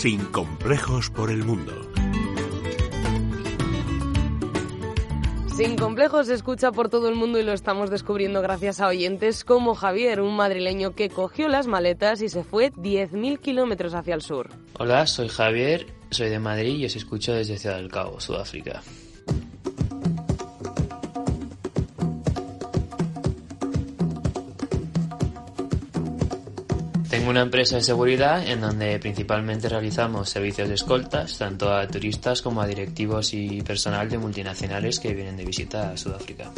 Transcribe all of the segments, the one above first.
Sin complejos por el mundo. Sin complejos se escucha por todo el mundo y lo estamos descubriendo gracias a oyentes como Javier, un madrileño que cogió las maletas y se fue 10.000 kilómetros hacia el sur. Hola, soy Javier, soy de Madrid y os escucho desde Ciudad del Cabo, Sudáfrica. Tengo una empresa de seguridad en donde principalmente realizamos servicios de escoltas tanto a turistas como a directivos y personal de multinacionales que vienen de visita a Sudáfrica.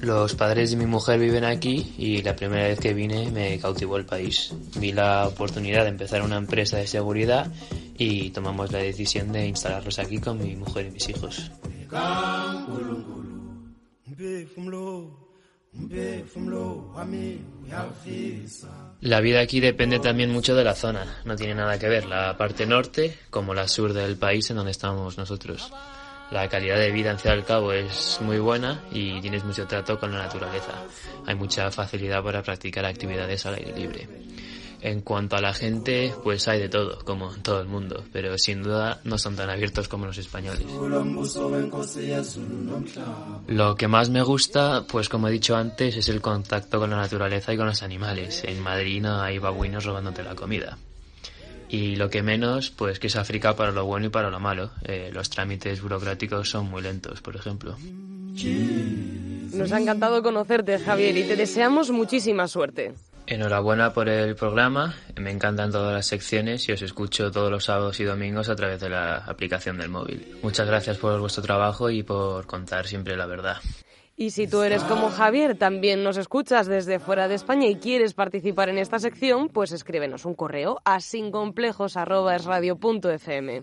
Los padres de mi mujer viven aquí y la primera vez que vine me cautivó el país. Vi la oportunidad de empezar una empresa de seguridad y tomamos la decisión de instalarlos aquí con mi mujer y mis hijos. La vida aquí depende también mucho de la zona, no tiene nada que ver la parte norte como la sur del país en donde estamos nosotros. La calidad de vida en Ciudad del Cabo es muy buena y tienes mucho trato con la naturaleza. Hay mucha facilidad para practicar actividades al aire libre. En cuanto a la gente, pues hay de todo, como en todo el mundo, pero sin duda no son tan abiertos como los españoles. Lo que más me gusta, pues como he dicho antes, es el contacto con la naturaleza y con los animales. En Madrid hay babuinos robándote la comida. Y lo que menos, pues que es África para lo bueno y para lo malo. Eh, los trámites burocráticos son muy lentos, por ejemplo. Nos ha encantado conocerte, Javier, y te deseamos muchísima suerte. Enhorabuena por el programa, me encantan todas las secciones y os escucho todos los sábados y domingos a través de la aplicación del móvil. Muchas gracias por vuestro trabajo y por contar siempre la verdad. Y si tú eres como Javier, también nos escuchas desde fuera de España y quieres participar en esta sección, pues escríbenos un correo a sincomplejos.esradio.fm.